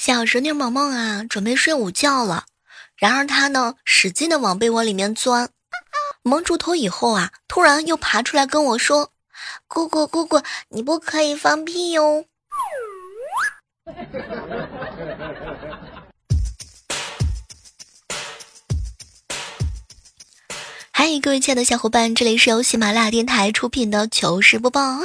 小侄女萌萌啊，准备睡午觉了，然而她呢，使劲的往被窝里面钻，蒙住头以后啊，突然又爬出来跟我说：“姑姑姑姑，你不可以放屁哟。”嗨，各位亲爱的小伙伴，这里是由喜马拉雅电台出品的糗事播报。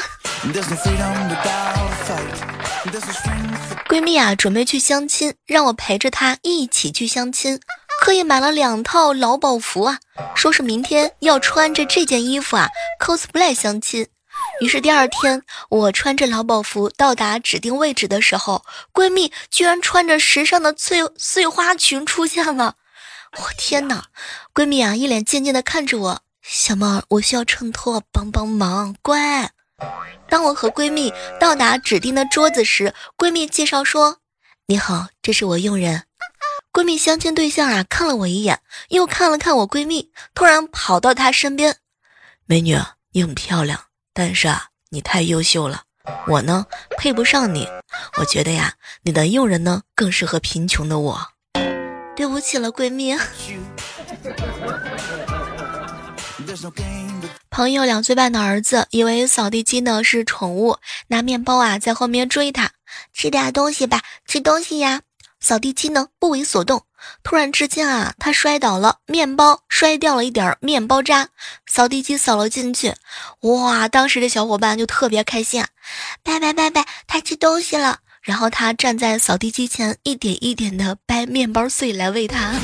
闺蜜啊，准备去相亲，让我陪着她一起去相亲，特意买了两套劳保服啊，说是明天要穿着这件衣服啊 cosplay 相亲。于是第二天，我穿着劳保服到达指定位置的时候，闺蜜居然穿着时尚的碎碎花裙出现了。我天哪！闺蜜啊，一脸贱贱的看着我，小猫，我需要衬托，帮帮忙，乖。当我和闺蜜到达指定的桌子时，闺蜜介绍说：“你好，这是我佣人。”闺蜜相亲对象啊，看了我一眼，又看了看我闺蜜，突然跑到她身边：“美女，你很漂亮，但是啊，你太优秀了，我呢配不上你。我觉得呀，你的佣人呢更适合贫穷的我。”对不起了，闺蜜。朋友两岁半的儿子以为扫地机呢是宠物，拿面包啊在后面追他，吃点东西吧，吃东西呀。扫地机呢不为所动，突然之间啊，他摔倒了，面包摔掉了一点面包渣，扫地机扫了进去，哇！当时的小伙伴就特别开心啊，拜拜拜拜，他吃东西了。然后他站在扫地机前，一点一点的掰面包碎来喂他。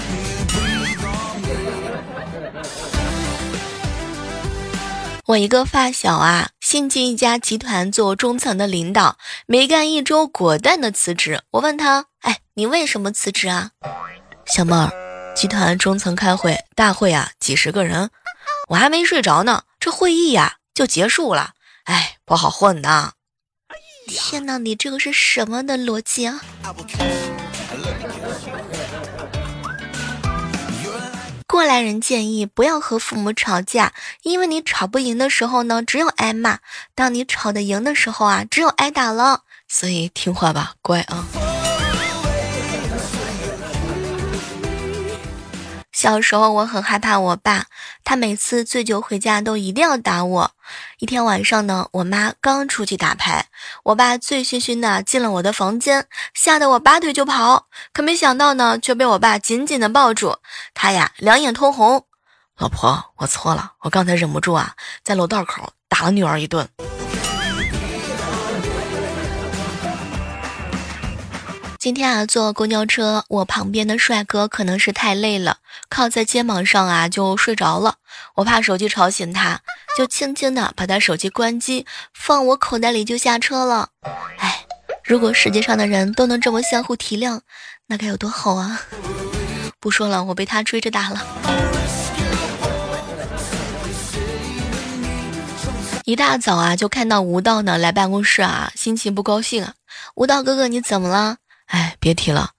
我一个发小啊，新进一家集团做中层的领导，没干一周，果断的辞职。我问他，哎，你为什么辞职啊？小妹儿，集团中层开会，大会啊，几十个人，我还没睡着呢，这会议呀就结束了，哎，不好混呐。天哪，你这个是什么的逻辑啊？过来人建议不要和父母吵架，因为你吵不赢的时候呢，只有挨骂；当你吵得赢的时候啊，只有挨打了。所以听话吧，乖啊。小时候我很害怕我爸，他每次醉酒回家都一定要打我。一天晚上呢，我妈刚出去打牌，我爸醉醺醺的进了我的房间，吓得我拔腿就跑，可没想到呢，却被我爸紧紧的抱住。他呀，两眼通红，老婆，我错了，我刚才忍不住啊，在楼道口打了女儿一顿。今天啊，坐公交车，我旁边的帅哥可能是太累了，靠在肩膀上啊就睡着了。我怕手机吵醒他，就轻轻的把他手机关机，放我口袋里就下车了。哎，如果世界上的人都能这么相互体谅，那该有多好啊！不说了，我被他追着打了。一大早啊，就看到吴道呢来办公室啊，心情不高兴啊。吴道哥哥，你怎么了？哎，别提了，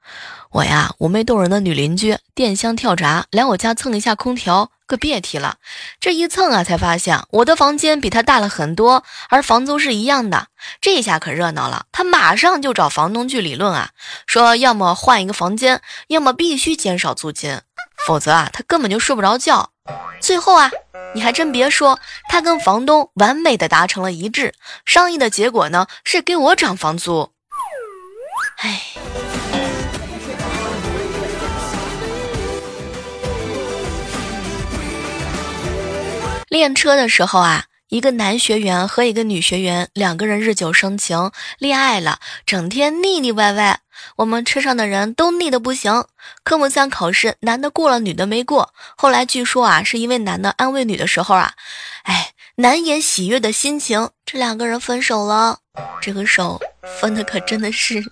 我呀，妩媚动人的女邻居，电箱跳闸，来我家蹭一下空调，可别提了。这一蹭啊，才发现我的房间比他大了很多，而房租是一样的。这下可热闹了，他马上就找房东去理论啊，说要么换一个房间，要么必须减少租金，否则啊，他根本就睡不着觉。最后啊，你还真别说，他跟房东完美的达成了一致，商议的结果呢，是给我涨房租。唉，练车的时候啊，一个男学员和一个女学员两个人日久生情，恋爱了，整天腻腻歪歪。我们车上的人都腻得不行。科目三考试，男的过了，女的没过。后来据说啊，是因为男的安慰女的时候啊，哎，难掩喜悦的心情，这两个人分手了。这个手分的可真的是。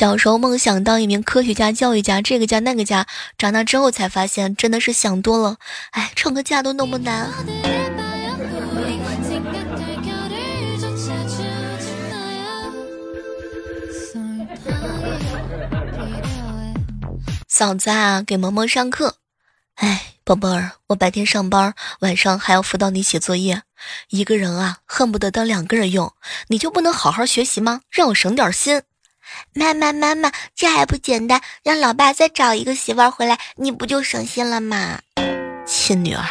小时候梦想当一名科学家、教育家，这个家那个家，长大之后才发现真的是想多了。哎，创个家都那么难。嫂子啊，给萌萌上课。哎。宝贝儿，我白天上班，晚上还要辅导你写作业，一个人啊，恨不得当两个人用，你就不能好好学习吗？让我省点心。妈妈，妈妈，这还不简单？让老爸再找一个媳妇儿回来，你不就省心了吗？亲女儿。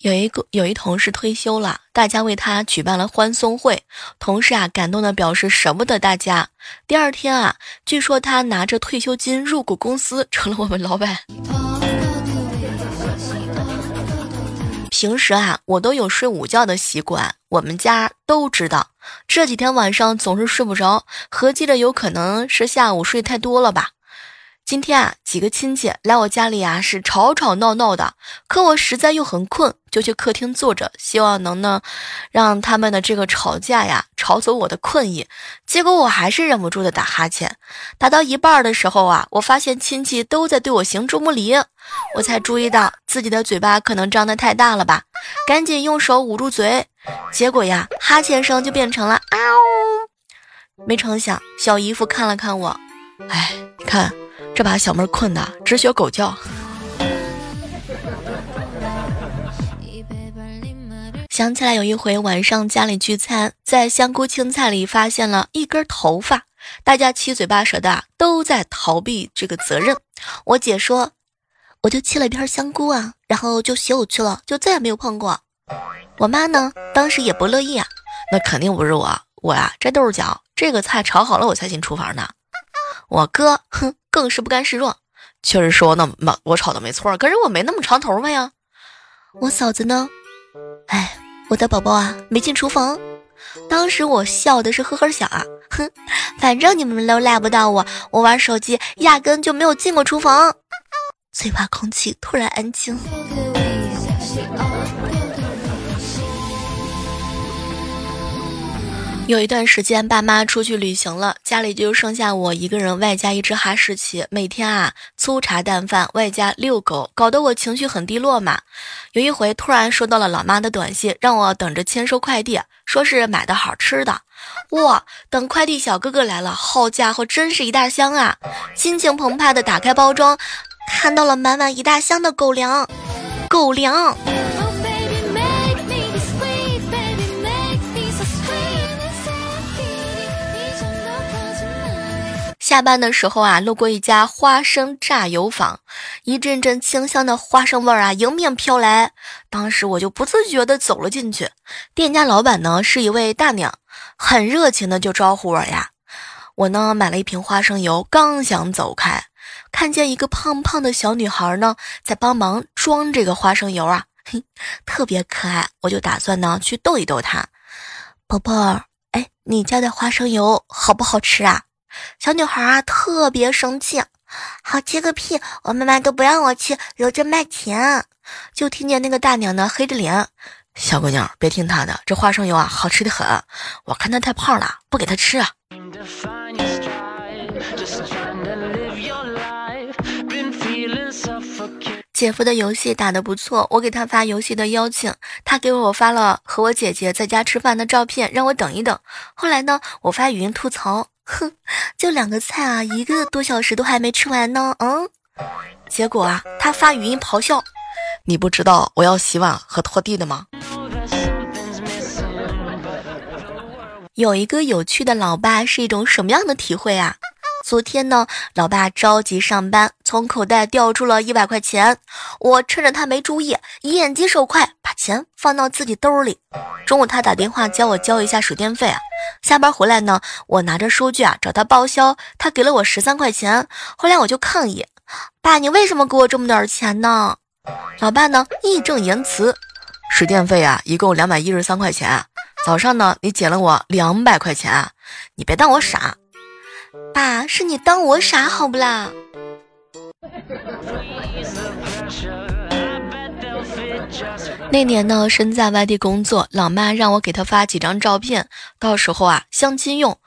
有一个有一同事退休了，大家为他举办了欢送会。同事啊，感动的表示舍不得大家。第二天啊，据说他拿着退休金入股公司，成了我们老板。平时啊，我都有睡午觉的习惯，我们家都知道。这几天晚上总是睡不着，合计着有可能是下午睡太多了吧。今天啊，几个亲戚来我家里啊，是吵吵闹闹的。可我实在又很困，就去客厅坐着，希望能呢，让他们的这个吵架呀，吵走我的困意。结果我还是忍不住的打哈欠，打到一半的时候啊，我发现亲戚都在对我行注目礼，我才注意到自己的嘴巴可能张得太大了吧，赶紧用手捂住嘴。结果呀，哈欠声就变成了嗷。没成想，小姨夫看了看我，哎，你看。这把小妹困的直学狗叫。想起来有一回晚上家里聚餐，在香菇青菜里发现了一根头发，大家七嘴八舌的都在逃避这个责任。我姐说，我就切了一片香菇啊，然后就洗我去了，就再也没有碰过。我妈呢，当时也不乐意啊，那肯定不是我，我呀这豆角，这个菜炒好了我才进厨房的。我哥，哼。更是不甘示弱，确实说那么我炒的没错，可是我没那么长头发呀。我嫂子呢？哎，我的宝宝啊，没进厨房。当时我笑的是呵呵笑啊，哼，反正你们都赖不到我，我玩手机压根就没有进过厨房。嘴巴空气突然安静。有一段时间，爸妈出去旅行了，家里就剩下我一个人，外加一只哈士奇。每天啊，粗茶淡饭，外加遛狗，搞得我情绪很低落嘛。有一回，突然收到了老妈的短信，让我等着签收快递，说是买的好吃的。哇，等快递小哥哥来了，好家伙，真是一大箱啊！心情澎湃的打开包装，看到了满满一大箱的狗粮，狗粮。下班的时候啊，路过一家花生榨油坊，一阵阵清香的花生味儿啊迎面飘来。当时我就不自觉地走了进去。店家老板呢是一位大娘，很热情的就招呼我呀。我呢买了一瓶花生油，刚想走开，看见一个胖胖的小女孩呢在帮忙装这个花生油啊，嘿，特别可爱。我就打算呢去逗一逗她。宝贝儿，哎，你家的花生油好不好吃啊？小女孩啊，特别生气，好吃个屁！我妈妈都不让我吃，留着卖钱。就听见那个大娘呢，黑着脸：“小姑娘，别听她的，这花生油啊，好吃的很。我看她太胖了，不给她吃。”姐夫的游戏打得不错，我给他发游戏的邀请，他给我发了和我姐姐在家吃饭的照片，让我等一等。后来呢，我发语音吐槽。哼，就两个菜啊，一个多小时都还没吃完呢。嗯，结果啊，他发语音咆哮：“你不知道我要洗碗和拖地的吗？”有一个有趣的老爸是一种什么样的体会啊？昨天呢，老爸着急上班，从口袋掉出了一百块钱。我趁着他没注意，眼疾手快把钱放到自己兜里。中午他打电话叫我交一下水电费啊。下班回来呢，我拿着收据啊找他报销，他给了我十三块钱。后来我就抗议：“爸，你为什么给我这么点钱呢？”老爸呢义正言辞：“水电费啊，一共两百一十三块钱。早上呢，你捡了我两百块钱，你别当我傻。”爸，是你当我傻好不啦？那年呢，身在外地工作，老妈让我给她发几张照片，到时候啊相亲用。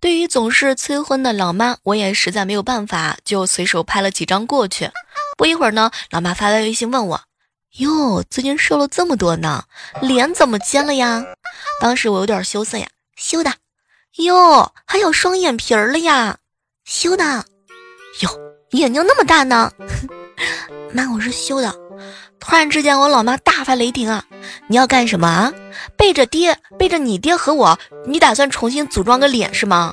对于总是催婚的老妈，我也实在没有办法，就随手拍了几张过去。不一会儿呢，老妈发来微信问我：“哟，最近瘦了这么多呢，脸怎么尖了呀？”当时我有点羞涩呀，羞的。哟，还有双眼皮儿了呀，修的。哟，眼睛那么大呢？妈，我是修的。突然之间，我老妈大发雷霆啊！你要干什么啊？背着爹，背着你爹和我，你打算重新组装个脸是吗？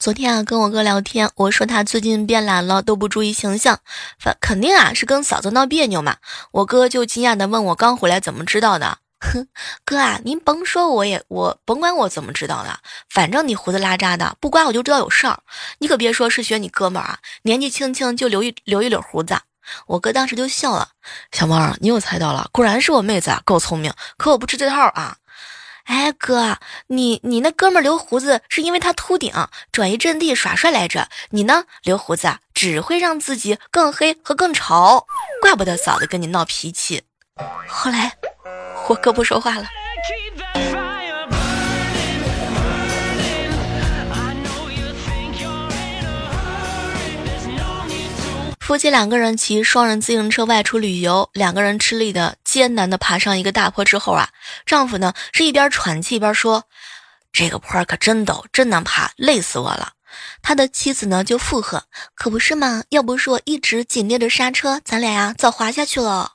昨天啊，跟我哥聊天，我说他最近变懒了，都不注意形象，反肯定啊是跟嫂子闹别扭嘛。我哥就惊讶的问我刚回来怎么知道的？哼，哥啊，您甭说我也我甭管我怎么知道的，反正你胡子拉碴的，不刮我就知道有事儿。你可别说是学你哥们儿啊，年纪轻轻就留一留一绺胡子。我哥当时就笑了，小猫儿，你又猜到了，果然是我妹子啊，够聪明。可我不吃这套啊。哎，哥，你你那哥们留胡子是因为他秃顶，转移阵地耍帅来着。你呢，留胡子只会让自己更黑和更丑，怪不得嫂子跟你闹脾气。后来，我哥不说话了。夫妻两个人骑双人自行车外出旅游，两个人吃力的艰难的爬上一个大坡之后啊，丈夫呢是一边喘气一边说：“这个坡可真陡，真难爬，累死我了。”他的妻子呢就附和：“可不是嘛，要不是我一直紧捏着刹车，咱俩呀早滑下去了。”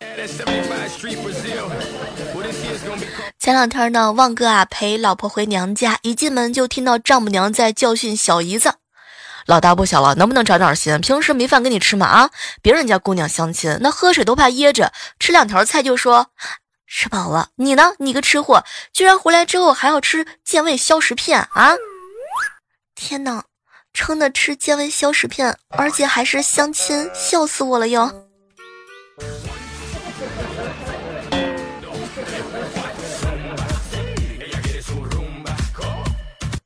前两天呢，旺哥啊陪老婆回娘家，一进门就听到丈母娘在教训小姨子。老大不小了，能不能长点心？平时没饭给你吃吗？啊，别人家姑娘相亲，那喝水都怕噎着，吃两条菜就说吃饱了。你呢？你个吃货，居然回来之后还要吃健胃消食片啊！天哪，撑的吃健胃消食片，而且还是相亲，笑死我了哟！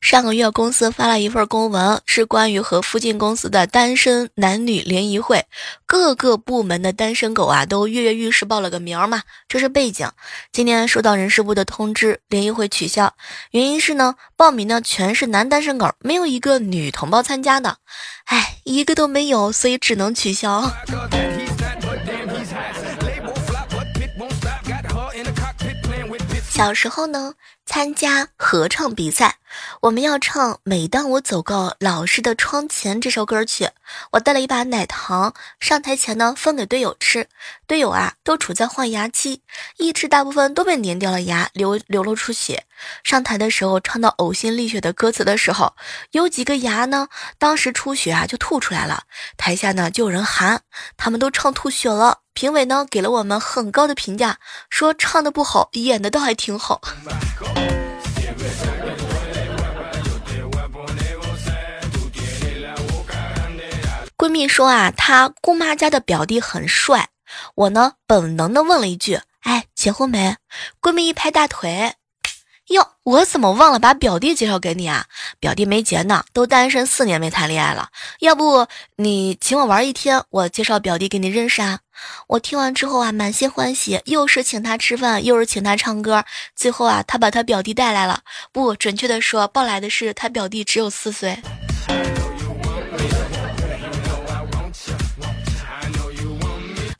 上个月公司发了一份公文，是关于和附近公司的单身男女联谊会，各个部门的单身狗啊都跃跃欲试报了个名嘛。这是背景。今天收到人事部的通知，联谊会取消，原因是呢，报名的全是男单身狗，没有一个女同胞参加的。哎，一个都没有，所以只能取消。小时候呢，参加合唱比赛，我们要唱《每当我走过老师的窗前》这首歌曲。我带了一把奶糖上台前呢，分给队友吃。队友啊，都处在换牙期，一吃大部分都被粘掉了牙，流流露出血。上台的时候唱到呕心沥血的歌词的时候，有几个牙呢，当时出血啊，就吐出来了。台下呢就有人喊，他们都唱吐血了。评委呢给了我们很高的评价，说唱的不好，演的倒还挺好。闺蜜说啊，她姑妈家的表弟很帅。我呢本能的问了一句：“哎，结婚没？”闺蜜一拍大腿。哟，我怎么忘了把表弟介绍给你啊？表弟没结呢，都单身四年没谈恋爱了。要不你请我玩一天，我介绍表弟给你认识啊？我听完之后啊，满心欢喜，又是请他吃饭，又是请他唱歌。最后啊，他把他表弟带来了，不准确的说，抱来的是他表弟只有四岁。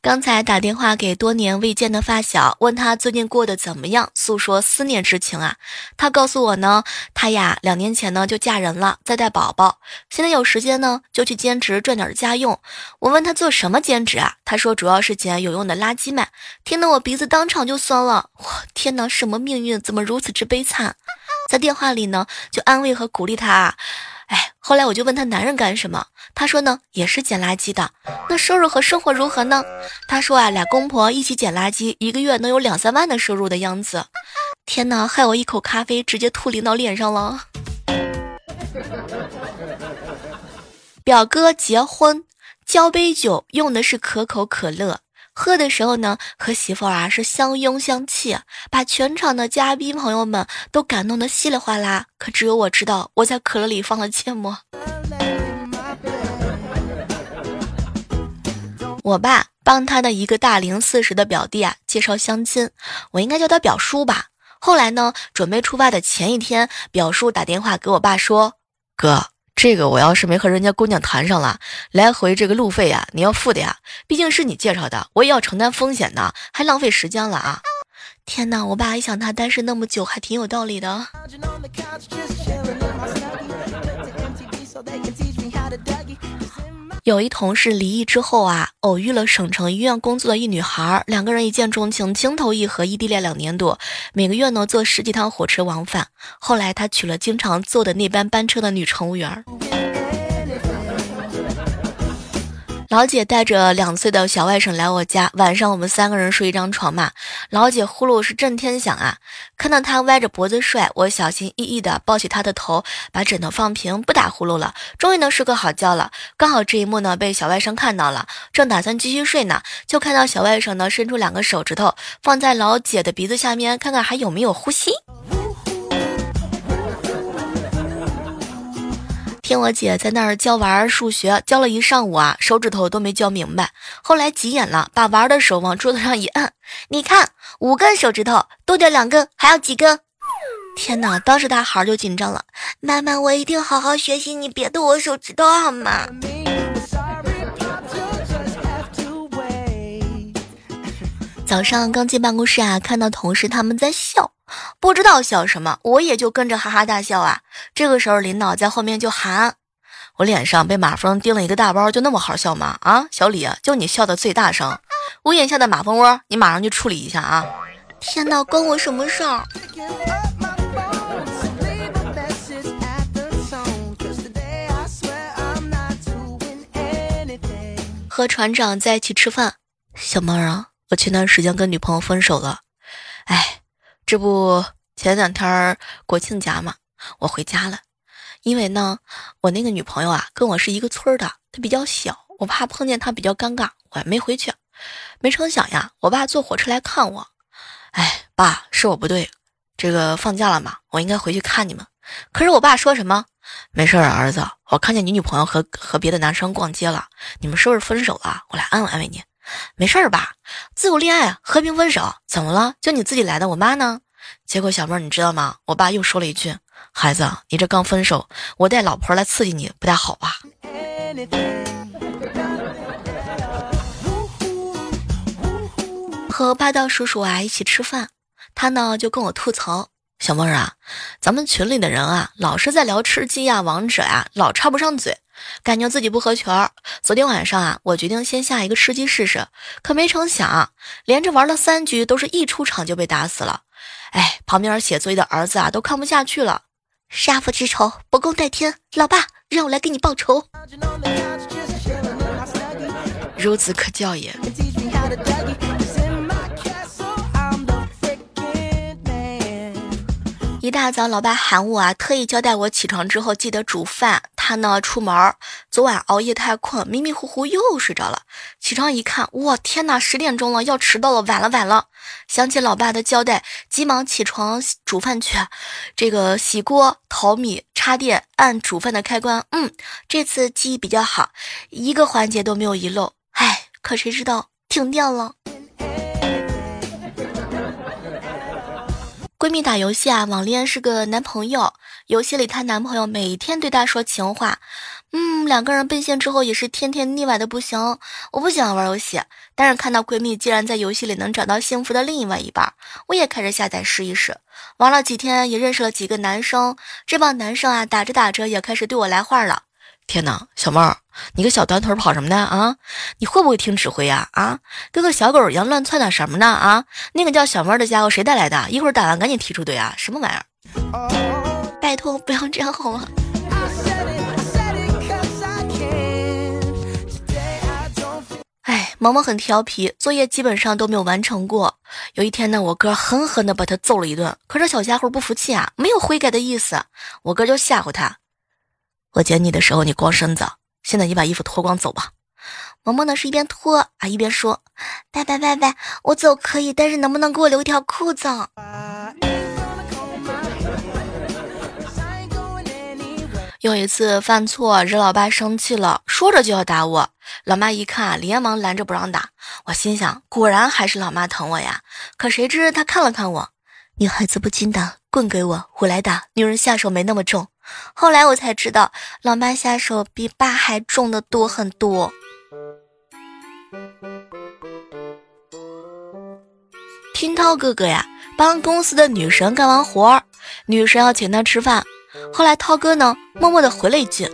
刚才打电话给多年未见的发小，问他最近过得怎么样，诉说思念之情啊。他告诉我呢，他呀两年前呢就嫁人了，在带宝宝，现在有时间呢就去兼职赚点家用。我问他做什么兼职啊？他说主要是捡有用的垃圾卖。听得我鼻子当场就酸了。我天哪，什么命运怎么如此之悲惨？在电话里呢就安慰和鼓励他。啊，后来我就问他男人干什么，他说呢也是捡垃圾的。那收入和生活如何呢？他说啊，俩公婆一起捡垃圾，一个月能有两三万的收入的样子。天哪，害我一口咖啡直接吐领导脸上了。表哥结婚，交杯酒用的是可口可乐。喝的时候呢，和媳妇儿啊是相拥相泣，把全场的嘉宾朋友们都感动的稀里哗啦。可只有我知道，我在可乐里放了芥末。我爸帮他的一个大龄四十的表弟啊介绍相亲，我应该叫他表叔吧。后来呢，准备出发的前一天，表叔打电话给我爸说：“哥。”这个我要是没和人家姑娘谈上了，来回这个路费呀，你要付的呀，毕竟是你介绍的，我也要承担风险的，还浪费时间了啊！天哪，我爸一想他单身那么久，还挺有道理的。有一同事离异之后啊，偶遇了省城医院工作的一女孩，两个人一见钟情，情投意合，异地恋两年多，每个月呢坐十几趟火车往返。后来他娶了经常坐的那班班车的女乘务员。老姐带着两岁的小外甥来我家，晚上我们三个人睡一张床嘛。老姐呼噜是震天响啊！看到他歪着脖子睡，我小心翼翼地抱起他的头，把枕头放平，不打呼噜了，终于能睡个好觉了。刚好这一幕呢被小外甥看到了，正打算继续睡呢，就看到小外甥呢伸出两个手指头放在老姐的鼻子下面，看看还有没有呼吸。听我姐在那儿教娃儿数学，教了一上午啊，手指头都没教明白。后来急眼了，把娃儿的手往桌子上一摁，你看五根手指头，多掉两根，还要几根？天哪！当时大孩儿就紧张了，妈妈，我一定好好学习，你别动我手指头好吗？早上刚进办公室啊，看到同事他们在笑。不知道笑什么，我也就跟着哈哈大笑啊。这个时候，领导在后面就喊：“我脸上被马蜂叮了一个大包，就那么好笑吗？”啊，小李，就你笑的最大声。屋檐下的马蜂窝，你马上去处理一下啊！天哪，关我什么事儿？和船长在一起吃饭，小猫儿啊，我前段时间跟女朋友分手了，哎。这不前两天国庆节嘛，我回家了，因为呢，我那个女朋友啊跟我是一个村的，她比较小，我怕碰见她比较尴尬，我还没回去。没成想呀，我爸坐火车来看我，哎，爸是我不对，这个放假了嘛，我应该回去看你们。可是我爸说什么？没事啊，儿子，我看见你女朋友和和别的男生逛街了，你们是不是分手了？我来安慰安慰你。没事儿吧？自由恋爱，和平分手，怎么了？就你自己来的，我妈呢？结果小妹儿，你知道吗？我爸又说了一句：“孩子，你这刚分手，我带老婆来刺激你，不太好吧？”和霸道叔叔啊一起吃饭，他呢就跟我吐槽：“小妹儿啊，咱们群里的人啊，老是在聊吃鸡呀、王者呀，老插不上嘴。”感觉自己不合群儿。昨天晚上啊，我决定先下一个吃鸡试试，可没成想，连着玩了三局，都是一出场就被打死了。哎，旁边写作业的儿子啊，都看不下去了。杀父之仇，不共戴天。老爸，让我来给你报仇。孺子可教也。一大早，老爸喊我啊，特意交代我起床之后记得煮饭。他呢，出门昨晚熬夜太困，迷迷糊糊又睡着了。起床一看，哇，天哪，十点钟了，要迟到了，晚了，晚了。想起老爸的交代，急忙起床煮饭去。这个洗锅、淘米、插电、按煮饭的开关，嗯，这次记忆比较好，一个环节都没有遗漏。唉，可谁知道停电了。闺蜜打游戏啊，网恋是个男朋友。游戏里她男朋友每天对她说情话，嗯，两个人奔现之后也是天天腻歪的不行。我不喜欢玩游戏，但是看到闺蜜竟然在游戏里能找到幸福的另外一半，我也开始下载试一试。玩了几天，也认识了几个男生。这帮男生啊，打着打着也开始对我来话了。天哪，小妹儿，你个小短腿跑什么呢？啊，你会不会听指挥呀？啊，跟个小狗一样乱窜点什么呢？啊，那个叫小妹儿的家伙谁带来的？一会儿打完赶紧踢出队啊！什么玩意儿？拜托不要这样好吗？哎，萌萌很调皮，作业基本上都没有完成过。有一天呢，我哥狠狠的把他揍了一顿，可这小家伙不服气啊，没有悔改的意思。我哥就吓唬他。我捡你的时候你光身子，现在你把衣服脱光走吧。萌萌呢是一边脱啊一边说：“拜拜拜拜，我走可以，但是能不能给我留条裤子？”有一次犯错惹老爸生气了，说着就要打我，老妈一看连忙拦着不让打。我心想，果然还是老妈疼我呀。可谁知她看了看我，女孩子不禁打，棍给我，我来打。女人下手没那么重。后来我才知道，老妈下手比爸还重的多很多。听涛哥哥呀，帮公司的女神干完活儿，女神要请他吃饭。后来涛哥呢，默默的回了一句：“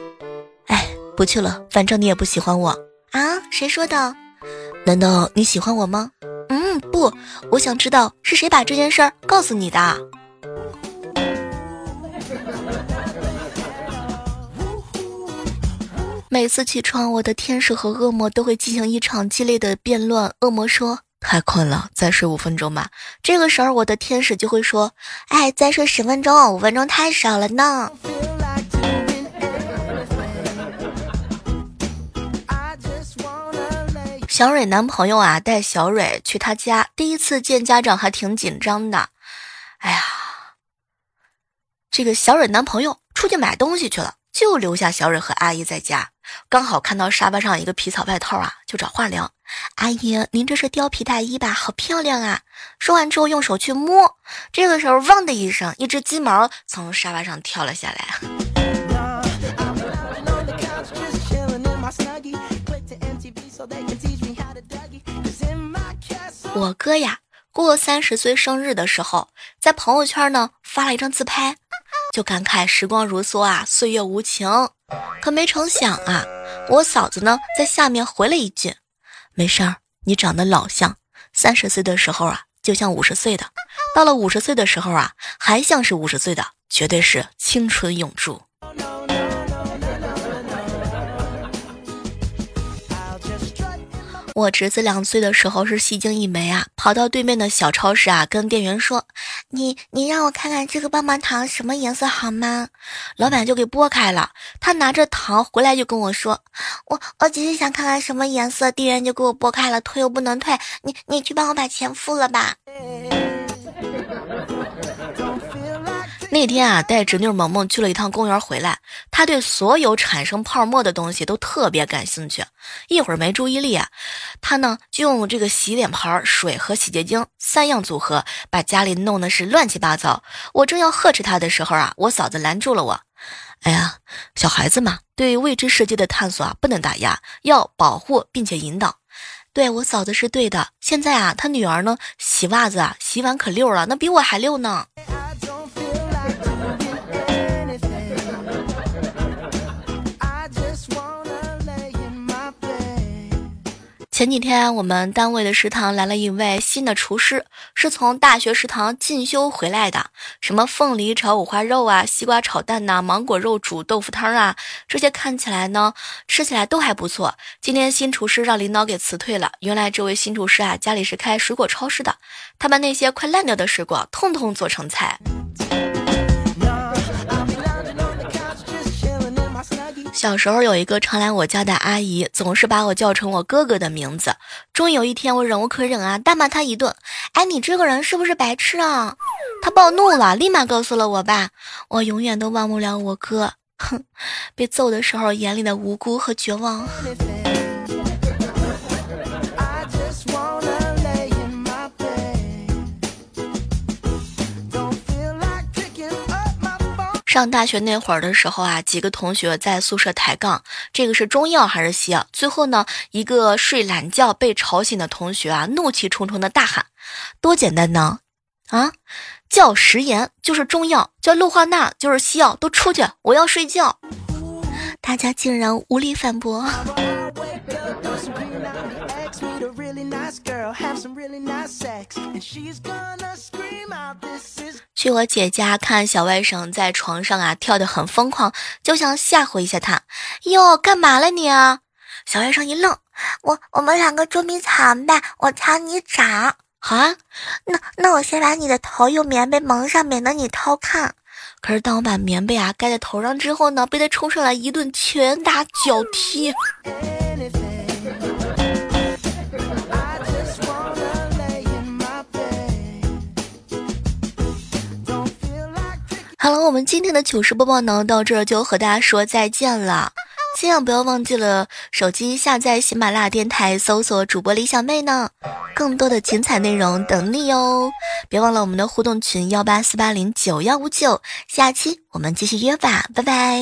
哎，不去了，反正你也不喜欢我啊。”谁说的？难道你喜欢我吗？嗯，不，我想知道是谁把这件事儿告诉你的。每次起床，我的天使和恶魔都会进行一场激烈的辩论。恶魔说：“太困了，再睡五分钟吧。”这个时候，我的天使就会说：“哎，再睡十分钟，五分钟太少了呢。”小蕊男朋友啊，带小蕊去他家，第一次见家长还挺紧张的。哎呀，这个小蕊男朋友出去买东西去了，就留下小蕊和阿姨在家。刚好看到沙发上一个皮草外套啊，就找话聊。阿姨，您这是貂皮大衣吧？好漂亮啊！说完之后用手去摸，这个时候汪的一声，一只鸡毛从沙发上跳了下来。我哥呀，过三十岁生日的时候，在朋友圈呢发了一张自拍。就感慨时光如梭啊，岁月无情。可没成想啊，我嫂子呢在下面回了一句：“没事儿，你长得老像，三十岁的时候啊就像五十岁的，到了五十岁的时候啊还像是五十岁的，绝对是青春永驻。”我侄子两岁的时候是戏精一枚啊，跑到对面的小超市啊，跟店员说：“你你让我看看这个棒棒糖什么颜色好吗？”老板就给剥开了。他拿着糖回来就跟我说：“我我只是想看看什么颜色。”店员就给我剥开了，退又不能退，你你去帮我把钱付了吧。那天啊，带侄女萌萌去了一趟公园，回来，她对所有产生泡沫的东西都特别感兴趣。一会儿没注意力啊，她呢就用这个洗脸盆、水和洗洁精三样组合，把家里弄得是乱七八糟。我正要呵斥她的时候啊，我嫂子拦住了我。哎呀，小孩子嘛，对未知世界的探索啊，不能打压，要保护并且引导。对我嫂子是对的。现在啊，她女儿呢洗袜子啊，洗碗可溜了，那比我还溜呢。前几天我们单位的食堂来了一位新的厨师，是从大学食堂进修回来的。什么凤梨炒五花肉啊，西瓜炒蛋呐，芒果肉煮豆腐汤啊，这些看起来呢，吃起来都还不错。今天新厨师让领导给辞退了。原来这位新厨师啊，家里是开水果超市的，他把那些快烂掉的水果通通做成菜。小时候有一个常来我家的阿姨，总是把我叫成我哥哥的名字。终于有一天，我忍无可忍啊，大骂她一顿。哎，你这个人是不是白痴啊？她暴怒了，立马告诉了我爸。我永远都忘不了我哥，哼，被揍的时候眼里的无辜和绝望。上大学那会儿的时候啊，几个同学在宿舍抬杠，这个是中药还是西药？最后呢，一个睡懒觉被吵醒的同学啊，怒气冲冲的大喊：“多简单呢！啊，叫食盐就是中药，叫氯化钠就是西药，都出去！我要睡觉。”大家竟然无力反驳。去我姐家看小外甥在床上啊跳得很疯狂，就想吓唬一下他。哟，干嘛了你啊？小外甥一愣，我我们两个捉迷藏呗，我藏你找。好啊，那那我先把你的头用棉被蒙上，免得你偷看。可是当我把棉被啊盖在头上之后呢，被他冲上来一顿拳打脚踢。好了，我们今天的糗事播报呢，到这儿就和大家说再见了。千万不要忘记了手机下载喜马拉雅电台，搜索主播李小妹呢，更多的精彩内容等你哟。别忘了我们的互动群幺八四八零九幺五九，下期我们继续约吧，拜拜。